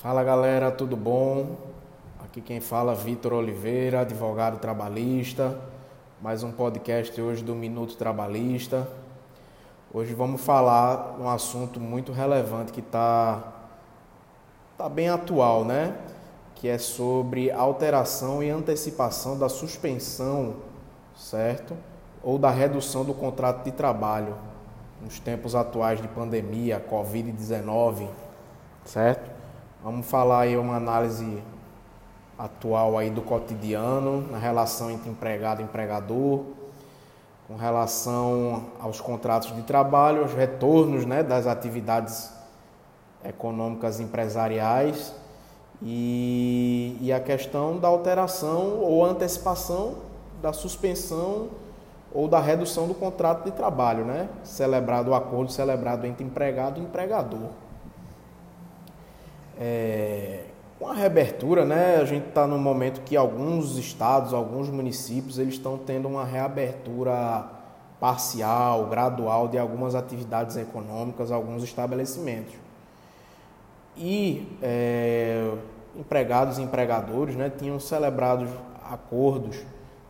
Fala galera, tudo bom? Aqui quem fala é Vitor Oliveira, advogado trabalhista. Mais um podcast hoje do Minuto Trabalhista. Hoje vamos falar um assunto muito relevante que está tá bem atual, né? Que é sobre alteração e antecipação da suspensão, certo? Ou da redução do contrato de trabalho nos tempos atuais de pandemia, Covid-19, certo? Vamos falar aí uma análise atual aí do cotidiano, na relação entre empregado e empregador, com relação aos contratos de trabalho, aos retornos né, das atividades econômicas empresariais e, e a questão da alteração ou antecipação da suspensão ou da redução do contrato de trabalho, né? Celebrado o acordo celebrado entre empregado e empregador. É, com a reabertura, né, a gente está no momento que alguns estados, alguns municípios, eles estão tendo uma reabertura parcial, gradual de algumas atividades econômicas, alguns estabelecimentos. E é, empregados e empregadores né, tinham celebrado acordos,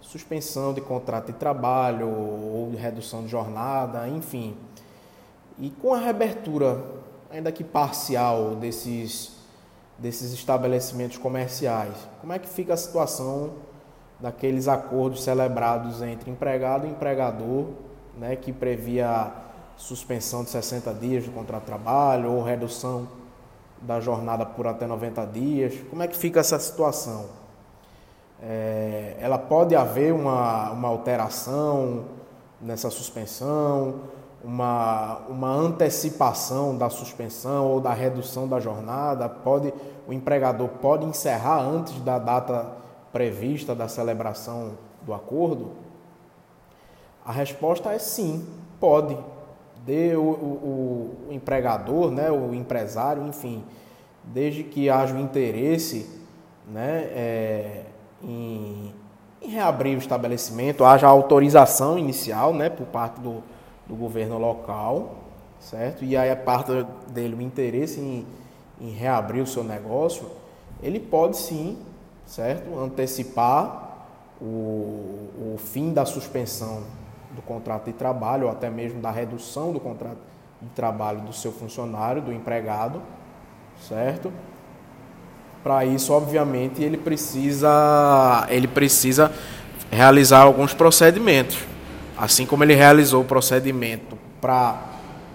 suspensão de contrato de trabalho ou de redução de jornada, enfim. E com a reabertura, ainda que parcial, desses desses estabelecimentos comerciais. Como é que fica a situação daqueles acordos celebrados entre empregado e empregador, né, que previa suspensão de 60 dias do contrato de trabalho ou redução da jornada por até 90 dias? Como é que fica essa situação? É, ela pode haver uma, uma alteração nessa suspensão? Uma, uma antecipação da suspensão ou da redução da jornada? Pode, o empregador pode encerrar antes da data prevista da celebração do acordo? A resposta é sim, pode. De o, o, o empregador, né, o empresário, enfim, desde que haja o interesse né, é, em, em reabrir o estabelecimento, haja autorização inicial né, por parte do, do governo local, certo? E aí a parte dele o interesse em, em reabrir o seu negócio, ele pode sim, certo? Antecipar o, o fim da suspensão do contrato de trabalho ou até mesmo da redução do contrato de trabalho do seu funcionário, do empregado, certo? Para isso, obviamente, ele precisa ele precisa realizar alguns procedimentos. Assim como ele realizou o procedimento para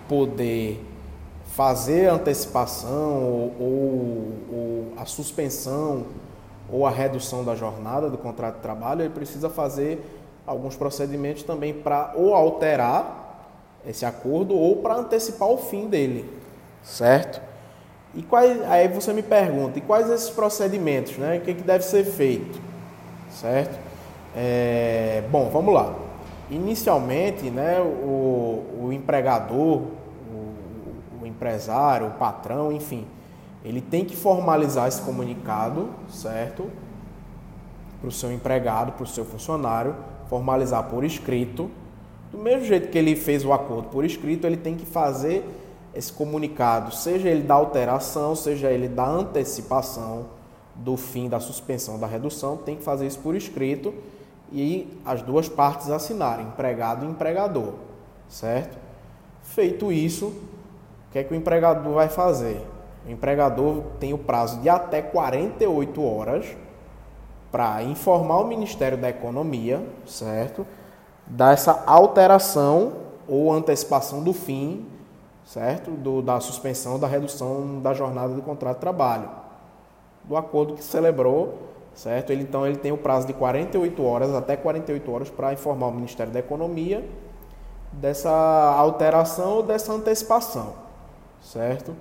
poder fazer a antecipação ou, ou, ou, a suspensão ou a redução da jornada do contrato de trabalho, ele precisa fazer alguns procedimentos também para ou alterar esse acordo ou para antecipar o fim dele, certo? E quais, aí você me pergunta, e quais esses procedimentos, né? O que, que deve ser feito, certo? É, bom, vamos lá. Inicialmente, né, o, o empregador, o, o empresário, o patrão, enfim, ele tem que formalizar esse comunicado, certo? Para o seu empregado, para o seu funcionário, formalizar por escrito. Do mesmo jeito que ele fez o acordo por escrito, ele tem que fazer esse comunicado, seja ele da alteração, seja ele da antecipação do fim da suspensão da redução, tem que fazer isso por escrito e as duas partes assinarem, empregado e empregador, certo? Feito isso, o que é que o empregador vai fazer? O empregador tem o prazo de até 48 horas para informar o Ministério da Economia, certo? Dessa alteração ou antecipação do fim, certo? Do, da suspensão, da redução da jornada do contrato de trabalho, do acordo que celebrou certo? Ele, então ele tem o prazo de 48 horas, até 48 horas, para informar o Ministério da Economia dessa alteração ou dessa antecipação, certo?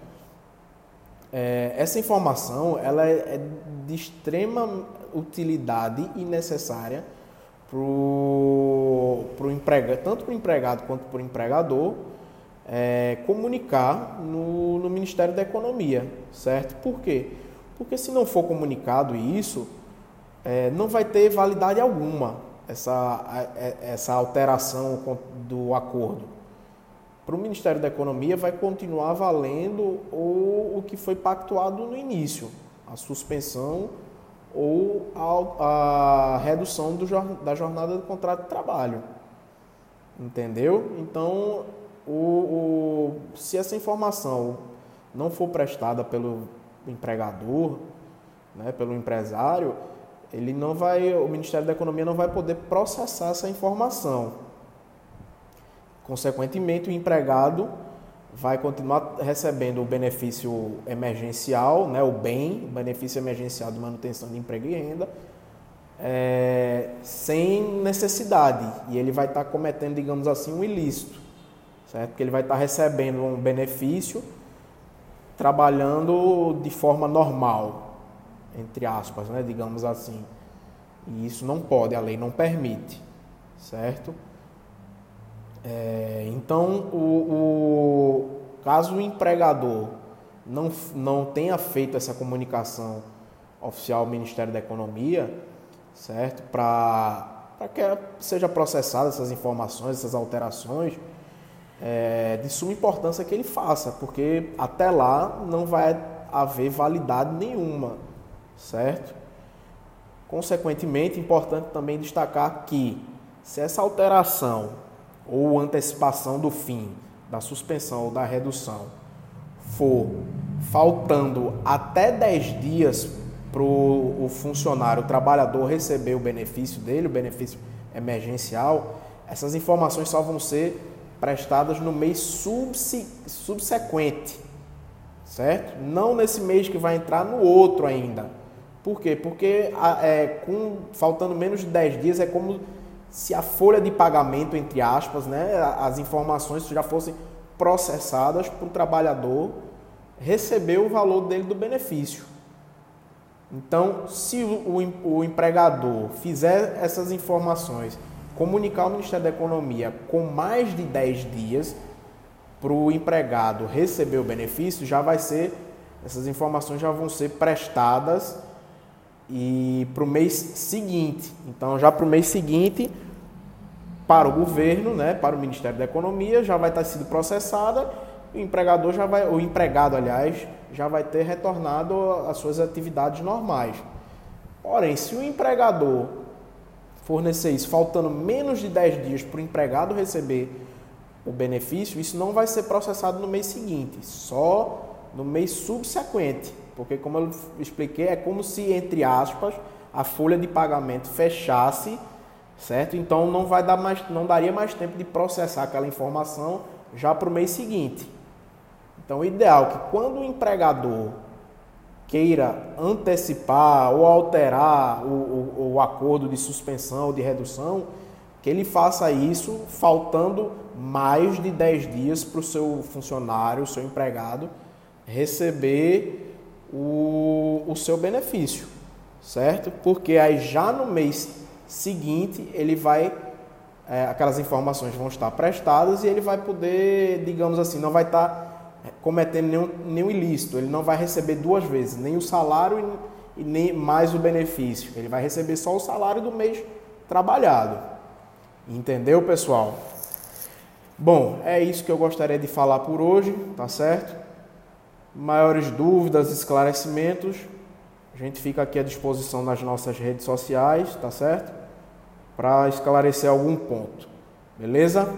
É, essa informação ela é, é de extrema utilidade e necessária para o empregado, tanto para o empregado quanto para o empregador, é, comunicar no, no Ministério da Economia, certo? Por quê? Porque se não for comunicado isso, é, não vai ter validade alguma essa, essa alteração do acordo. para o Ministério da Economia vai continuar valendo o, o que foi pactuado no início, a suspensão ou a, a redução do, da jornada do contrato de trabalho. Entendeu? Então, o, o, se essa informação não for prestada pelo empregador, né, pelo empresário, ele não vai, o Ministério da Economia não vai poder processar essa informação. Consequentemente, o empregado vai continuar recebendo o benefício emergencial, né, o BEM, o benefício emergencial de manutenção de emprego e renda, é, sem necessidade. E ele vai estar cometendo, digamos assim, um ilícito, certo? Porque ele vai estar recebendo um benefício trabalhando de forma normal, entre aspas, né, digamos assim. E isso não pode, a lei não permite, certo? É, então, o, o, caso o empregador não, não tenha feito essa comunicação oficial ao Ministério da Economia, certo? Para que seja processada essas informações, essas alterações, é de suma importância que ele faça, porque até lá não vai haver validade nenhuma, certo? Consequentemente, importante também destacar que se essa alteração ou antecipação do fim da suspensão ou da redução for faltando até 10 dias para o funcionário, o trabalhador receber o benefício dele, o benefício emergencial, essas informações só vão ser prestadas no mês subsequente, certo? Não nesse mês que vai entrar no outro ainda. Por quê? Porque é, com, faltando menos de 10 dias é como se a folha de pagamento, entre aspas, né, as informações já fossem processadas para o trabalhador receber o valor dele do benefício. Então, se o, o, empregador fizer essas informações, comunicar ao Ministério da Economia com mais de 10 dias para o empregado receber o benefício, já vai ser, essas informações já vão ser prestadas e para o mês seguinte. Então, já para o mês seguinte, para o governo, né, para o Ministério da Economia, já vai estar sido processada, o empregador já vai, o empregado, aliás, já vai ter retornado às suas atividades normais. Porém, se o empregador fornecer isso faltando menos de 10 dias para o empregado receber o benefício, isso não vai ser processado no mês seguinte, só no mês subsequente. Porque, como eu expliquei, é como se, entre aspas, a folha de pagamento fechasse certo? Então não vai dar mais, não daria mais tempo de processar aquela informação já para o mês seguinte. Então o ideal é que quando o empregador queira antecipar ou alterar o, o, o acordo de suspensão ou de redução, que ele faça isso faltando mais de 10 dias para o seu funcionário, o seu empregado, receber o, o seu benefício, certo? Porque aí já no mês seguinte ele vai é, aquelas informações vão estar prestadas e ele vai poder, digamos assim, não vai estar cometendo nenhum, nenhum ilícito, ele não vai receber duas vezes, nem o salário e, e nem mais o benefício. Ele vai receber só o salário do mês trabalhado. Entendeu, pessoal? Bom, é isso que eu gostaria de falar por hoje, tá certo? Maiores dúvidas, esclarecimentos, a gente fica aqui à disposição nas nossas redes sociais, tá certo? Para esclarecer algum ponto. Beleza?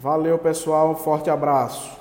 Valeu, pessoal. Forte abraço.